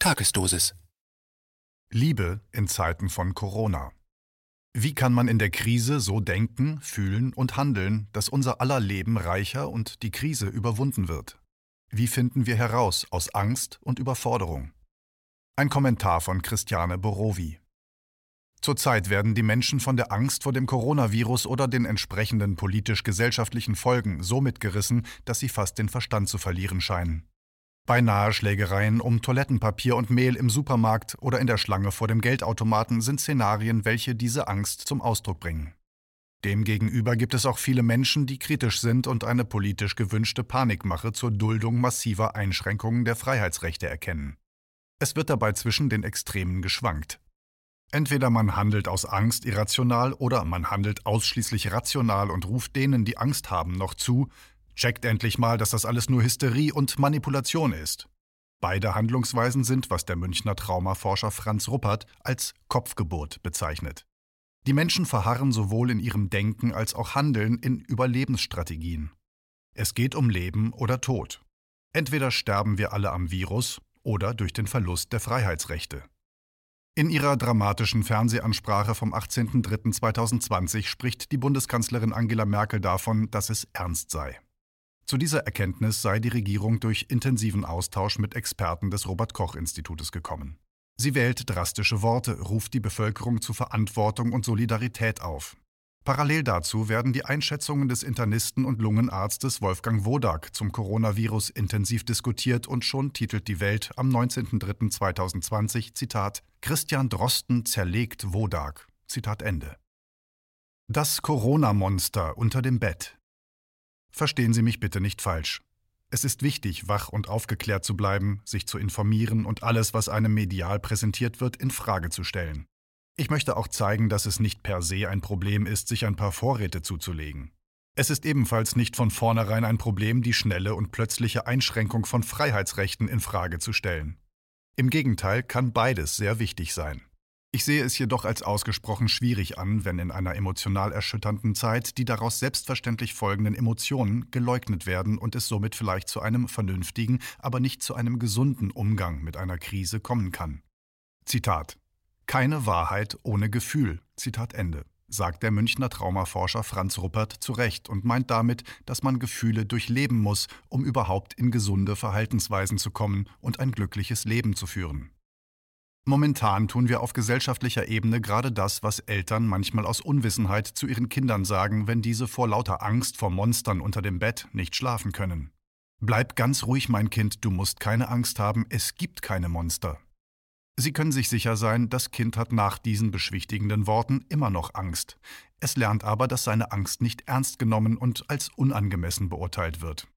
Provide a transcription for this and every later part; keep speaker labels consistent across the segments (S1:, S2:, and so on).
S1: Tagesdosis.
S2: Liebe in Zeiten von Corona. Wie kann man in der Krise so denken, fühlen und handeln, dass unser aller Leben reicher und die Krise überwunden wird? Wie finden wir heraus aus Angst und Überforderung? Ein Kommentar von Christiane Borowi. Zurzeit werden die Menschen von der Angst vor dem Coronavirus oder den entsprechenden politisch-gesellschaftlichen Folgen so mitgerissen, dass sie fast den Verstand zu verlieren scheinen. Beinahe Schlägereien um Toilettenpapier und Mehl im Supermarkt oder in der Schlange vor dem Geldautomaten sind Szenarien, welche diese Angst zum Ausdruck bringen. Demgegenüber gibt es auch viele Menschen, die kritisch sind und eine politisch gewünschte Panikmache zur Duldung massiver Einschränkungen der Freiheitsrechte erkennen. Es wird dabei zwischen den Extremen geschwankt. Entweder man handelt aus Angst irrational oder man handelt ausschließlich rational und ruft denen, die Angst haben, noch zu, Checkt endlich mal, dass das alles nur Hysterie und Manipulation ist. Beide Handlungsweisen sind, was der Münchner Traumaforscher Franz Ruppert als Kopfgeburt bezeichnet. Die Menschen verharren sowohl in ihrem Denken als auch Handeln in Überlebensstrategien. Es geht um Leben oder Tod. Entweder sterben wir alle am Virus oder durch den Verlust der Freiheitsrechte. In ihrer dramatischen Fernsehansprache vom 18.03.2020 spricht die Bundeskanzlerin Angela Merkel davon, dass es ernst sei. Zu dieser Erkenntnis sei die Regierung durch intensiven Austausch mit Experten des Robert Koch Institutes gekommen. Sie wählt drastische Worte, ruft die Bevölkerung zu Verantwortung und Solidarität auf. Parallel dazu werden die Einschätzungen des Internisten und Lungenarztes Wolfgang Wodak zum Coronavirus intensiv diskutiert und schon titelt die Welt am 19.03.2020 Zitat Christian Drosten zerlegt Wodak. Zitat Ende. Das Corona-Monster unter dem Bett. Verstehen Sie mich bitte nicht falsch. Es ist wichtig, wach und aufgeklärt zu bleiben, sich zu informieren und alles, was einem medial präsentiert wird, in Frage zu stellen. Ich möchte auch zeigen, dass es nicht per se ein Problem ist, sich ein paar Vorräte zuzulegen. Es ist ebenfalls nicht von vornherein ein Problem, die schnelle und plötzliche Einschränkung von Freiheitsrechten in Frage zu stellen. Im Gegenteil kann beides sehr wichtig sein. Ich sehe es jedoch als ausgesprochen schwierig an, wenn in einer emotional erschütternden Zeit die daraus selbstverständlich folgenden Emotionen geleugnet werden und es somit vielleicht zu einem vernünftigen, aber nicht zu einem gesunden Umgang mit einer Krise kommen kann. Zitat Keine Wahrheit ohne Gefühl. Zitat Ende sagt der Münchner Traumaforscher Franz Ruppert zu Recht und meint damit, dass man Gefühle durchleben muss, um überhaupt in gesunde Verhaltensweisen zu kommen und ein glückliches Leben zu führen. Momentan tun wir auf gesellschaftlicher Ebene gerade das, was Eltern manchmal aus Unwissenheit zu ihren Kindern sagen, wenn diese vor lauter Angst vor Monstern unter dem Bett nicht schlafen können. Bleib ganz ruhig, mein Kind, du musst keine Angst haben, es gibt keine Monster. Sie können sich sicher sein, das Kind hat nach diesen beschwichtigenden Worten immer noch Angst. Es lernt aber, dass seine Angst nicht ernst genommen und als unangemessen beurteilt wird.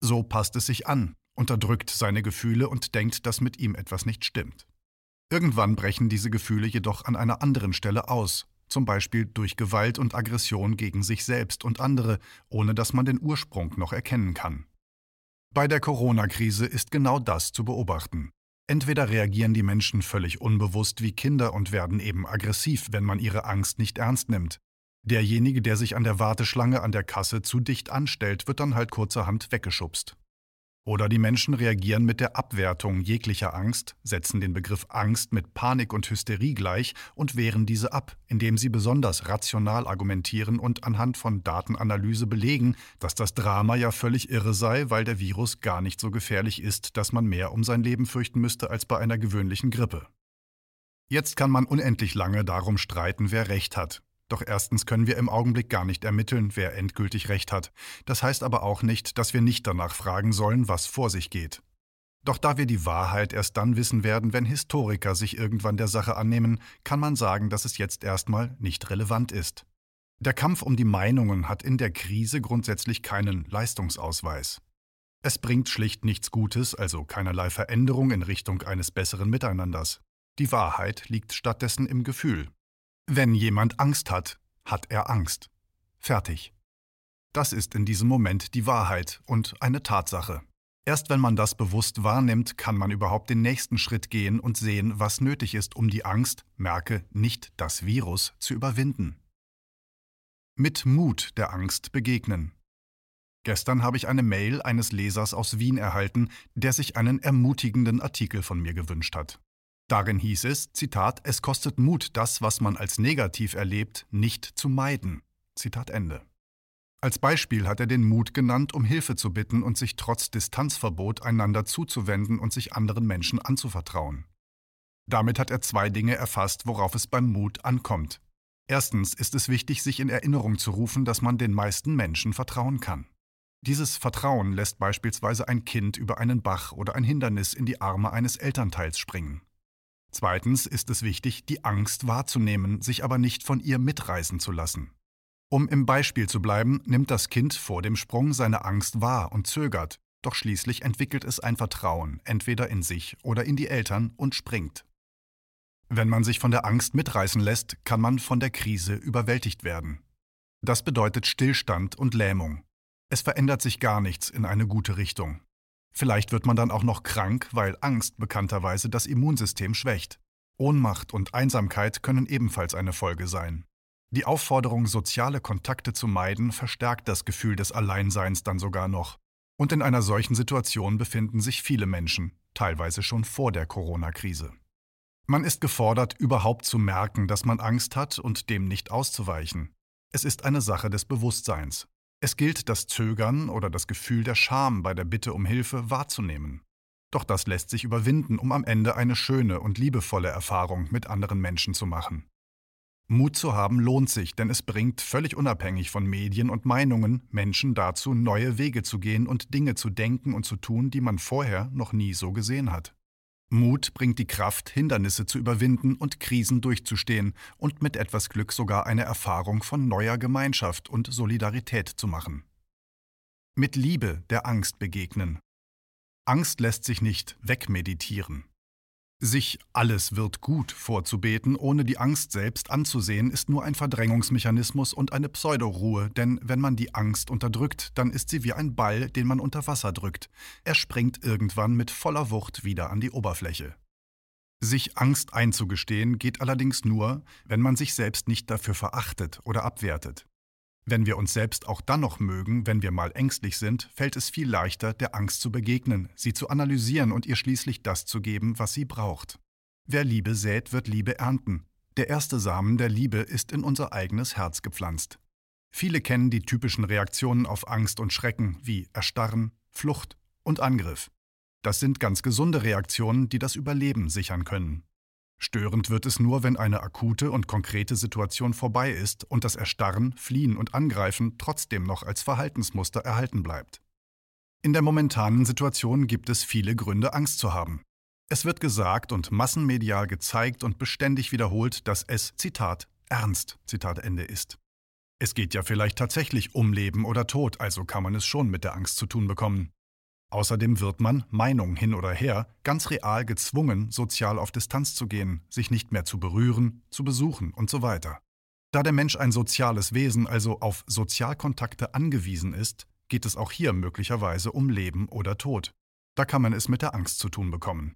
S2: So passt es sich an, unterdrückt seine Gefühle und denkt, dass mit ihm etwas nicht stimmt. Irgendwann brechen diese Gefühle jedoch an einer anderen Stelle aus, zum Beispiel durch Gewalt und Aggression gegen sich selbst und andere, ohne dass man den Ursprung noch erkennen kann. Bei der Corona-Krise ist genau das zu beobachten. Entweder reagieren die Menschen völlig unbewusst wie Kinder und werden eben aggressiv, wenn man ihre Angst nicht ernst nimmt. Derjenige, der sich an der Warteschlange an der Kasse zu dicht anstellt, wird dann halt kurzerhand weggeschubst. Oder die Menschen reagieren mit der Abwertung jeglicher Angst, setzen den Begriff Angst mit Panik und Hysterie gleich und wehren diese ab, indem sie besonders rational argumentieren und anhand von Datenanalyse belegen, dass das Drama ja völlig irre sei, weil der Virus gar nicht so gefährlich ist, dass man mehr um sein Leben fürchten müsste als bei einer gewöhnlichen Grippe. Jetzt kann man unendlich lange darum streiten, wer recht hat. Doch erstens können wir im Augenblick gar nicht ermitteln, wer endgültig recht hat. Das heißt aber auch nicht, dass wir nicht danach fragen sollen, was vor sich geht. Doch da wir die Wahrheit erst dann wissen werden, wenn Historiker sich irgendwann der Sache annehmen, kann man sagen, dass es jetzt erstmal nicht relevant ist. Der Kampf um die Meinungen hat in der Krise grundsätzlich keinen Leistungsausweis. Es bringt schlicht nichts Gutes, also keinerlei Veränderung in Richtung eines besseren Miteinanders. Die Wahrheit liegt stattdessen im Gefühl, wenn jemand Angst hat, hat er Angst. Fertig. Das ist in diesem Moment die Wahrheit und eine Tatsache. Erst wenn man das bewusst wahrnimmt, kann man überhaupt den nächsten Schritt gehen und sehen, was nötig ist, um die Angst, merke nicht das Virus, zu überwinden. Mit Mut der Angst begegnen. Gestern habe ich eine Mail eines Lesers aus Wien erhalten, der sich einen ermutigenden Artikel von mir gewünscht hat. Darin hieß es, Zitat, es kostet Mut, das, was man als negativ erlebt, nicht zu meiden. Zitat Ende. Als Beispiel hat er den Mut genannt, um Hilfe zu bitten und sich trotz Distanzverbot einander zuzuwenden und sich anderen Menschen anzuvertrauen. Damit hat er zwei Dinge erfasst, worauf es beim Mut ankommt. Erstens ist es wichtig, sich in Erinnerung zu rufen, dass man den meisten Menschen vertrauen kann. Dieses Vertrauen lässt beispielsweise ein Kind über einen Bach oder ein Hindernis in die Arme eines Elternteils springen. Zweitens ist es wichtig, die Angst wahrzunehmen, sich aber nicht von ihr mitreißen zu lassen. Um im Beispiel zu bleiben, nimmt das Kind vor dem Sprung seine Angst wahr und zögert, doch schließlich entwickelt es ein Vertrauen, entweder in sich oder in die Eltern, und springt. Wenn man sich von der Angst mitreißen lässt, kann man von der Krise überwältigt werden. Das bedeutet Stillstand und Lähmung. Es verändert sich gar nichts in eine gute Richtung. Vielleicht wird man dann auch noch krank, weil Angst bekannterweise das Immunsystem schwächt. Ohnmacht und Einsamkeit können ebenfalls eine Folge sein. Die Aufforderung, soziale Kontakte zu meiden, verstärkt das Gefühl des Alleinseins dann sogar noch. Und in einer solchen Situation befinden sich viele Menschen, teilweise schon vor der Corona-Krise. Man ist gefordert, überhaupt zu merken, dass man Angst hat und dem nicht auszuweichen. Es ist eine Sache des Bewusstseins. Es gilt, das Zögern oder das Gefühl der Scham bei der Bitte um Hilfe wahrzunehmen. Doch das lässt sich überwinden, um am Ende eine schöne und liebevolle Erfahrung mit anderen Menschen zu machen. Mut zu haben lohnt sich, denn es bringt, völlig unabhängig von Medien und Meinungen, Menschen dazu, neue Wege zu gehen und Dinge zu denken und zu tun, die man vorher noch nie so gesehen hat. Mut bringt die Kraft, Hindernisse zu überwinden und Krisen durchzustehen und mit etwas Glück sogar eine Erfahrung von neuer Gemeinschaft und Solidarität zu machen. Mit Liebe der Angst begegnen. Angst lässt sich nicht wegmeditieren. Sich alles wird gut vorzubeten, ohne die Angst selbst anzusehen, ist nur ein Verdrängungsmechanismus und eine Pseudoruhe, denn wenn man die Angst unterdrückt, dann ist sie wie ein Ball, den man unter Wasser drückt. Er springt irgendwann mit voller Wucht wieder an die Oberfläche. Sich Angst einzugestehen geht allerdings nur, wenn man sich selbst nicht dafür verachtet oder abwertet. Wenn wir uns selbst auch dann noch mögen, wenn wir mal ängstlich sind, fällt es viel leichter, der Angst zu begegnen, sie zu analysieren und ihr schließlich das zu geben, was sie braucht. Wer Liebe sät, wird Liebe ernten. Der erste Samen der Liebe ist in unser eigenes Herz gepflanzt. Viele kennen die typischen Reaktionen auf Angst und Schrecken wie Erstarren, Flucht und Angriff. Das sind ganz gesunde Reaktionen, die das Überleben sichern können. Störend wird es nur, wenn eine akute und konkrete Situation vorbei ist und das Erstarren, Fliehen und Angreifen trotzdem noch als Verhaltensmuster erhalten bleibt. In der momentanen Situation gibt es viele Gründe, Angst zu haben. Es wird gesagt und massenmedial gezeigt und beständig wiederholt, dass es, Zitat, ernst, Zitat Ende ist. Es geht ja vielleicht tatsächlich um Leben oder Tod, also kann man es schon mit der Angst zu tun bekommen. Außerdem wird man, Meinung hin oder her, ganz real gezwungen, sozial auf Distanz zu gehen, sich nicht mehr zu berühren, zu besuchen und so weiter. Da der Mensch ein soziales Wesen, also auf Sozialkontakte angewiesen ist, geht es auch hier möglicherweise um Leben oder Tod. Da kann man es mit der Angst zu tun bekommen.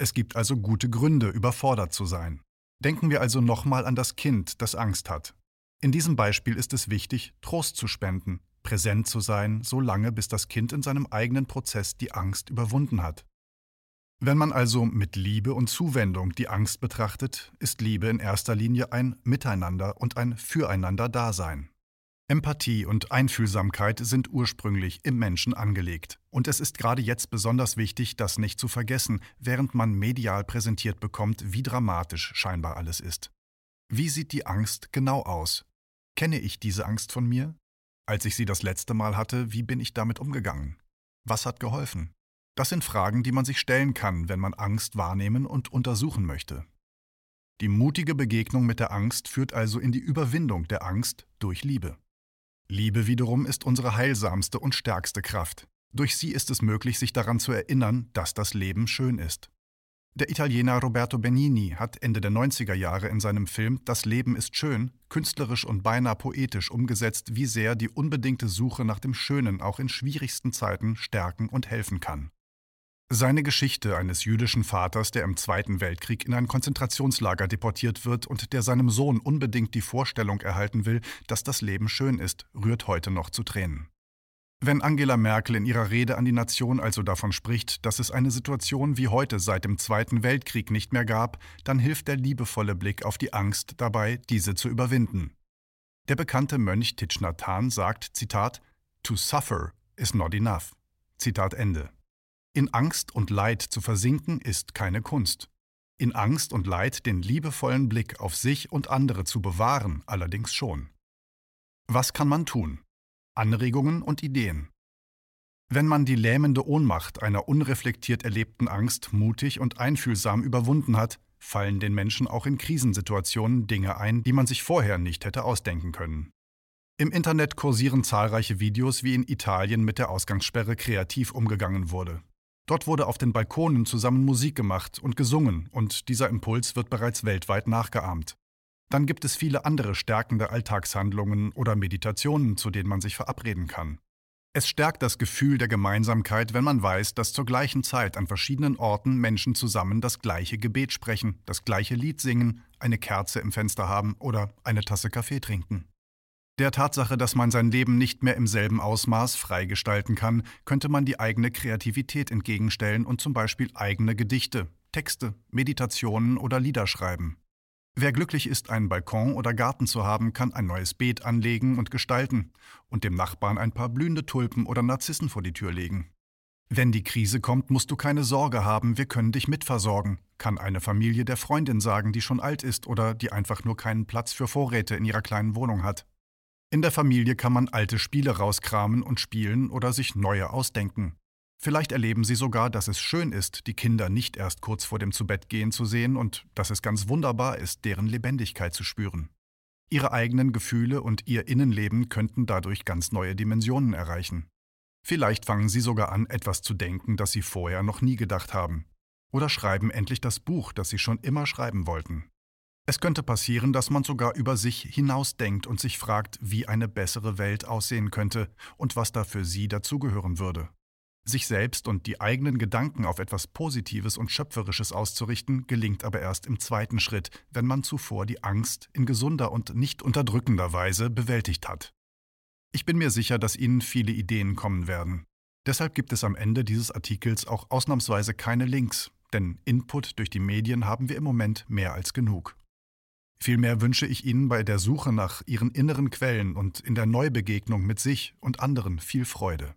S2: Es gibt also gute Gründe, überfordert zu sein. Denken wir also nochmal an das Kind, das Angst hat. In diesem Beispiel ist es wichtig, Trost zu spenden, präsent zu sein, so lange bis das Kind in seinem eigenen Prozess die Angst überwunden hat. Wenn man also mit Liebe und Zuwendung die Angst betrachtet, ist Liebe in erster Linie ein Miteinander und ein Füreinander-Dasein. Empathie und Einfühlsamkeit sind ursprünglich im Menschen angelegt. Und es ist gerade jetzt besonders wichtig, das nicht zu vergessen, während man medial präsentiert bekommt, wie dramatisch scheinbar alles ist. Wie sieht die Angst genau aus? Kenne ich diese Angst von mir? Als ich sie das letzte Mal hatte, wie bin ich damit umgegangen? Was hat geholfen? Das sind Fragen, die man sich stellen kann, wenn man Angst wahrnehmen und untersuchen möchte. Die mutige Begegnung mit der Angst führt also in die Überwindung der Angst durch Liebe. Liebe wiederum ist unsere heilsamste und stärkste Kraft. Durch sie ist es möglich, sich daran zu erinnern, dass das Leben schön ist. Der Italiener Roberto Benigni hat Ende der 90er Jahre in seinem Film Das Leben ist schön künstlerisch und beinahe poetisch umgesetzt, wie sehr die unbedingte Suche nach dem Schönen auch in schwierigsten Zeiten stärken und helfen kann. Seine Geschichte eines jüdischen Vaters, der im Zweiten Weltkrieg in ein Konzentrationslager deportiert wird und der seinem Sohn unbedingt die Vorstellung erhalten will, dass das Leben schön ist, rührt heute noch zu Tränen. Wenn Angela Merkel in ihrer Rede an die Nation also davon spricht, dass es eine Situation wie heute seit dem Zweiten Weltkrieg nicht mehr gab, dann hilft der liebevolle Blick auf die Angst dabei, diese zu überwinden. Der bekannte Mönch Thich Nhat sagt, Zitat, To suffer is not enough. Zitat Ende. In Angst und Leid zu versinken ist keine Kunst. In Angst und Leid den liebevollen Blick auf sich und andere zu bewahren allerdings schon. Was kann man tun? Anregungen und Ideen. Wenn man die lähmende Ohnmacht einer unreflektiert erlebten Angst mutig und einfühlsam überwunden hat, fallen den Menschen auch in Krisensituationen Dinge ein, die man sich vorher nicht hätte ausdenken können. Im Internet kursieren zahlreiche Videos, wie in Italien mit der Ausgangssperre kreativ umgegangen wurde. Dort wurde auf den Balkonen zusammen Musik gemacht und gesungen, und dieser Impuls wird bereits weltweit nachgeahmt. Dann gibt es viele andere stärkende Alltagshandlungen oder Meditationen, zu denen man sich verabreden kann. Es stärkt das Gefühl der Gemeinsamkeit, wenn man weiß, dass zur gleichen Zeit an verschiedenen Orten Menschen zusammen das gleiche Gebet sprechen, das gleiche Lied singen, eine Kerze im Fenster haben oder eine Tasse Kaffee trinken. Der Tatsache, dass man sein Leben nicht mehr im selben Ausmaß freigestalten kann, könnte man die eigene Kreativität entgegenstellen und zum Beispiel eigene Gedichte, Texte, Meditationen oder Lieder schreiben. Wer glücklich ist, einen Balkon oder Garten zu haben, kann ein neues Beet anlegen und gestalten und dem Nachbarn ein paar blühende Tulpen oder Narzissen vor die Tür legen. Wenn die Krise kommt, musst du keine Sorge haben, wir können dich mitversorgen, kann eine Familie der Freundin sagen, die schon alt ist oder die einfach nur keinen Platz für Vorräte in ihrer kleinen Wohnung hat. In der Familie kann man alte Spiele rauskramen und spielen oder sich neue ausdenken. Vielleicht erleben Sie sogar, dass es schön ist, die Kinder nicht erst kurz vor dem Zubettgehen zu sehen und dass es ganz wunderbar ist, deren Lebendigkeit zu spüren. Ihre eigenen Gefühle und Ihr Innenleben könnten dadurch ganz neue Dimensionen erreichen. Vielleicht fangen Sie sogar an, etwas zu denken, das Sie vorher noch nie gedacht haben. Oder schreiben endlich das Buch, das Sie schon immer schreiben wollten. Es könnte passieren, dass man sogar über sich hinausdenkt und sich fragt, wie eine bessere Welt aussehen könnte und was da für Sie dazugehören würde. Sich selbst und die eigenen Gedanken auf etwas Positives und Schöpferisches auszurichten, gelingt aber erst im zweiten Schritt, wenn man zuvor die Angst in gesunder und nicht unterdrückender Weise bewältigt hat. Ich bin mir sicher, dass Ihnen viele Ideen kommen werden. Deshalb gibt es am Ende dieses Artikels auch ausnahmsweise keine Links, denn Input durch die Medien haben wir im Moment mehr als genug. Vielmehr wünsche ich Ihnen bei der Suche nach Ihren inneren Quellen und in der Neubegegnung mit sich und anderen viel Freude.